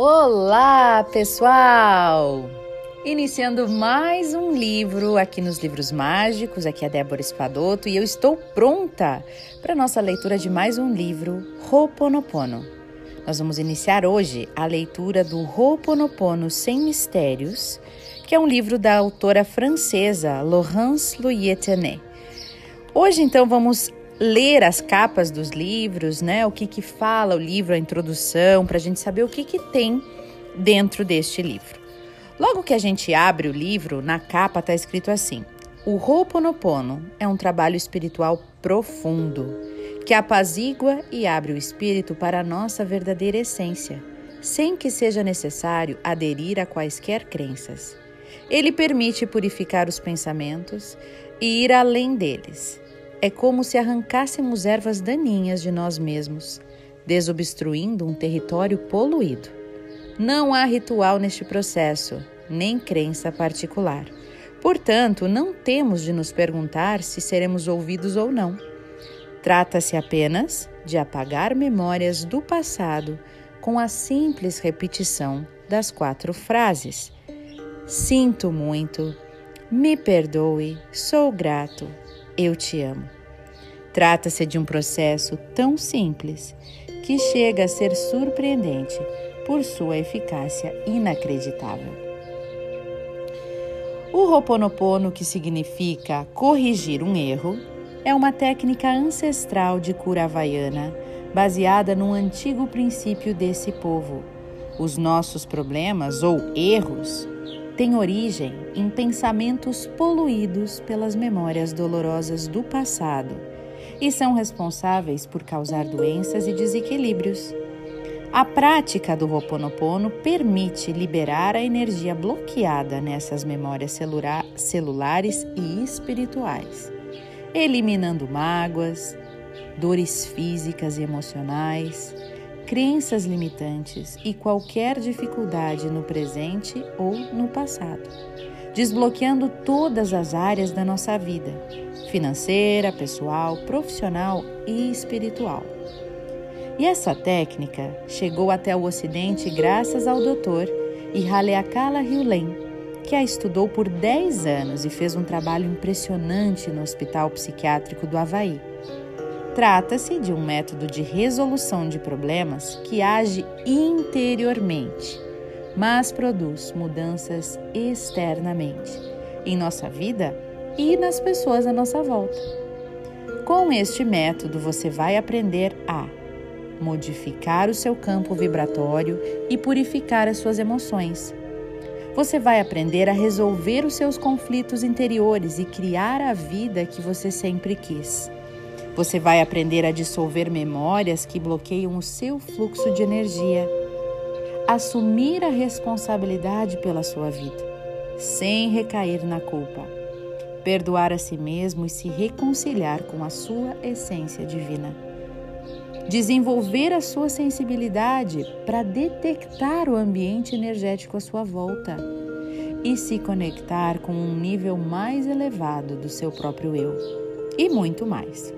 Olá, pessoal! Iniciando mais um livro aqui nos Livros Mágicos, aqui é Débora Espadoto e eu estou pronta para nossa leitura de mais um livro, Ho'oponopono. Nós vamos iniciar hoje a leitura do Ho'oponopono Sem Mistérios, que é um livro da autora francesa Laurence Louis-Tenet. Hoje, então, vamos ler as capas dos livros, né? O que que fala o livro, a introdução, para a gente saber o que que tem dentro deste livro. Logo que a gente abre o livro, na capa está escrito assim: O Ho'oponopono é um trabalho espiritual profundo que apazigua e abre o espírito para a nossa verdadeira essência, sem que seja necessário aderir a quaisquer crenças. Ele permite purificar os pensamentos e ir além deles é como se arrancássemos ervas daninhas de nós mesmos, desobstruindo um território poluído. Não há ritual neste processo, nem crença particular. Portanto, não temos de nos perguntar se seremos ouvidos ou não. Trata-se apenas de apagar memórias do passado com a simples repetição das quatro frases: Sinto muito, me perdoe, sou grato, eu te amo. Trata-se de um processo tão simples que chega a ser surpreendente por sua eficácia inacreditável. O Ho'oponopono, que significa corrigir um erro, é uma técnica ancestral de cura havaiana baseada num antigo princípio desse povo. Os nossos problemas ou erros tem origem em pensamentos poluídos pelas memórias dolorosas do passado e são responsáveis por causar doenças e desequilíbrios. A prática do Ho'oponopono permite liberar a energia bloqueada nessas memórias celulares e espirituais, eliminando mágoas, dores físicas e emocionais, crenças limitantes e qualquer dificuldade no presente ou no passado, desbloqueando todas as áreas da nossa vida financeira, pessoal, profissional e espiritual. E essa técnica chegou até o Ocidente graças ao Dr. Ihaleakala Hyulen, que a estudou por 10 anos e fez um trabalho impressionante no Hospital Psiquiátrico do Havaí. Trata-se de um método de resolução de problemas que age interiormente, mas produz mudanças externamente em nossa vida e nas pessoas à nossa volta. Com este método, você vai aprender a modificar o seu campo vibratório e purificar as suas emoções. Você vai aprender a resolver os seus conflitos interiores e criar a vida que você sempre quis. Você vai aprender a dissolver memórias que bloqueiam o seu fluxo de energia. Assumir a responsabilidade pela sua vida, sem recair na culpa. Perdoar a si mesmo e se reconciliar com a sua essência divina. Desenvolver a sua sensibilidade para detectar o ambiente energético à sua volta e se conectar com um nível mais elevado do seu próprio eu. E muito mais.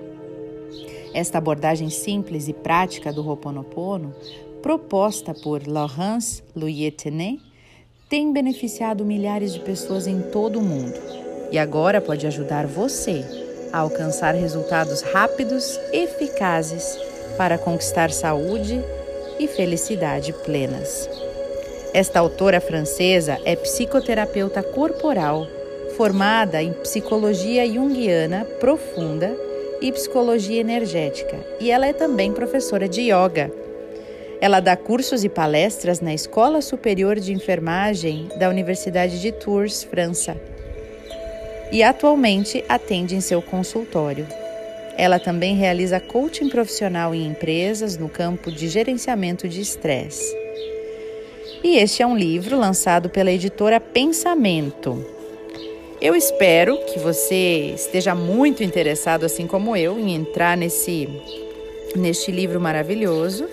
Esta abordagem simples e prática do Ho'oponopono, proposta por Laurence Louis-Tenet, tem beneficiado milhares de pessoas em todo o mundo e agora pode ajudar você a alcançar resultados rápidos, eficazes para conquistar saúde e felicidade plenas. Esta autora francesa é psicoterapeuta corporal, formada em psicologia junguiana profunda e psicologia energética, e ela é também professora de yoga. Ela dá cursos e palestras na Escola Superior de Enfermagem da Universidade de Tours, França. E atualmente atende em seu consultório. Ela também realiza coaching profissional em empresas no campo de gerenciamento de estresse. E este é um livro lançado pela editora Pensamento, eu espero que você esteja muito interessado, assim como eu, em entrar nesse, neste livro maravilhoso,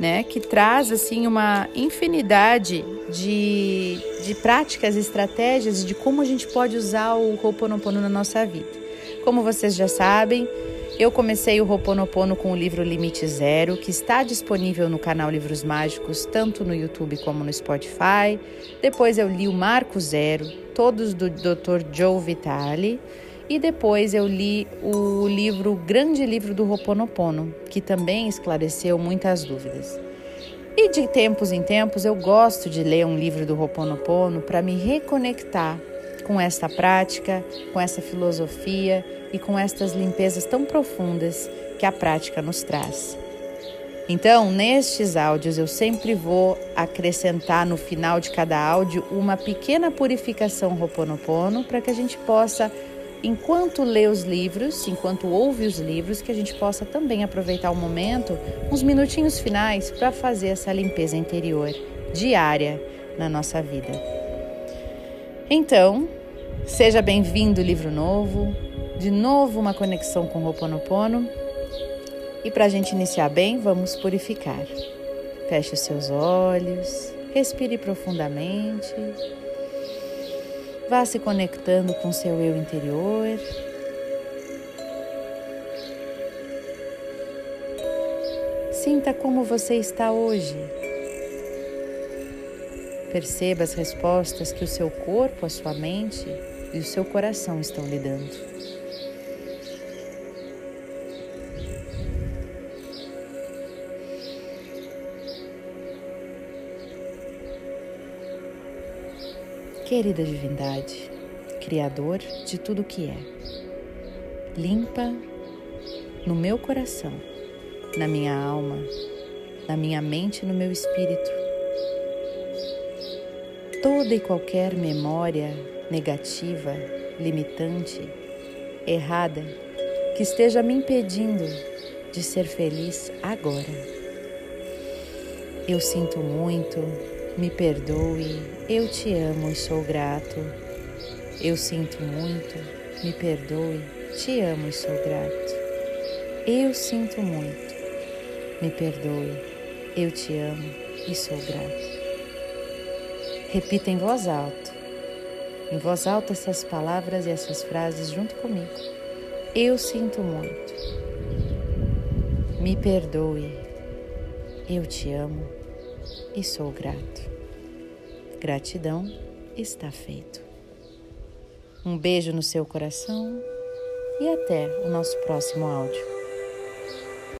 né? Que traz assim uma infinidade de, de práticas, estratégias de como a gente pode usar o Ho'oponopono na nossa vida. Como vocês já sabem, Eu comecei o Roponopono com o livro Limite Zero, que está disponível no canal Livros Mágicos, tanto no YouTube como no Spotify. Depois eu li o Marco Zero, todos do Dr. Joe Vitale. E depois eu li o livro o Grande Livro do Roponopono, que também esclareceu muitas dúvidas. E de tempos em tempos eu gosto de ler um livro do Roponopono para me reconectar com esta prática, com essa filosofia e com estas limpezas tão profundas que a prática nos traz. Então, nestes áudios, eu sempre vou acrescentar no final de cada áudio uma pequena purificação Roponopono para que a gente possa, enquanto lê os livros, enquanto ouve os livros, que a gente possa também aproveitar o momento, uns minutinhos finais, para fazer essa limpeza interior diária na nossa vida. Então, seja bem-vindo, livro novo, de novo uma conexão com o Ho'oponopono. E para a gente iniciar bem, vamos purificar. Feche os seus olhos, respire profundamente, vá se conectando com seu eu interior. Sinta como você está hoje. Perceba as respostas que o seu corpo, a sua mente e o seu coração estão lhe dando. Querida Divindade, Criador de tudo que é, limpa no meu coração, na minha alma, na minha mente e no meu espírito toda e qualquer memória negativa, limitante, errada, que esteja me impedindo de ser feliz agora. Eu sinto muito, me perdoe, eu te amo e sou grato. Eu sinto muito, me perdoe, te amo e sou grato. Eu sinto muito, me perdoe, eu te amo e sou grato. Repita em voz alta. Em voz alta essas palavras e essas frases junto comigo. Eu sinto muito. Me perdoe. Eu te amo e sou grato. Gratidão está feito. Um beijo no seu coração e até o nosso próximo áudio.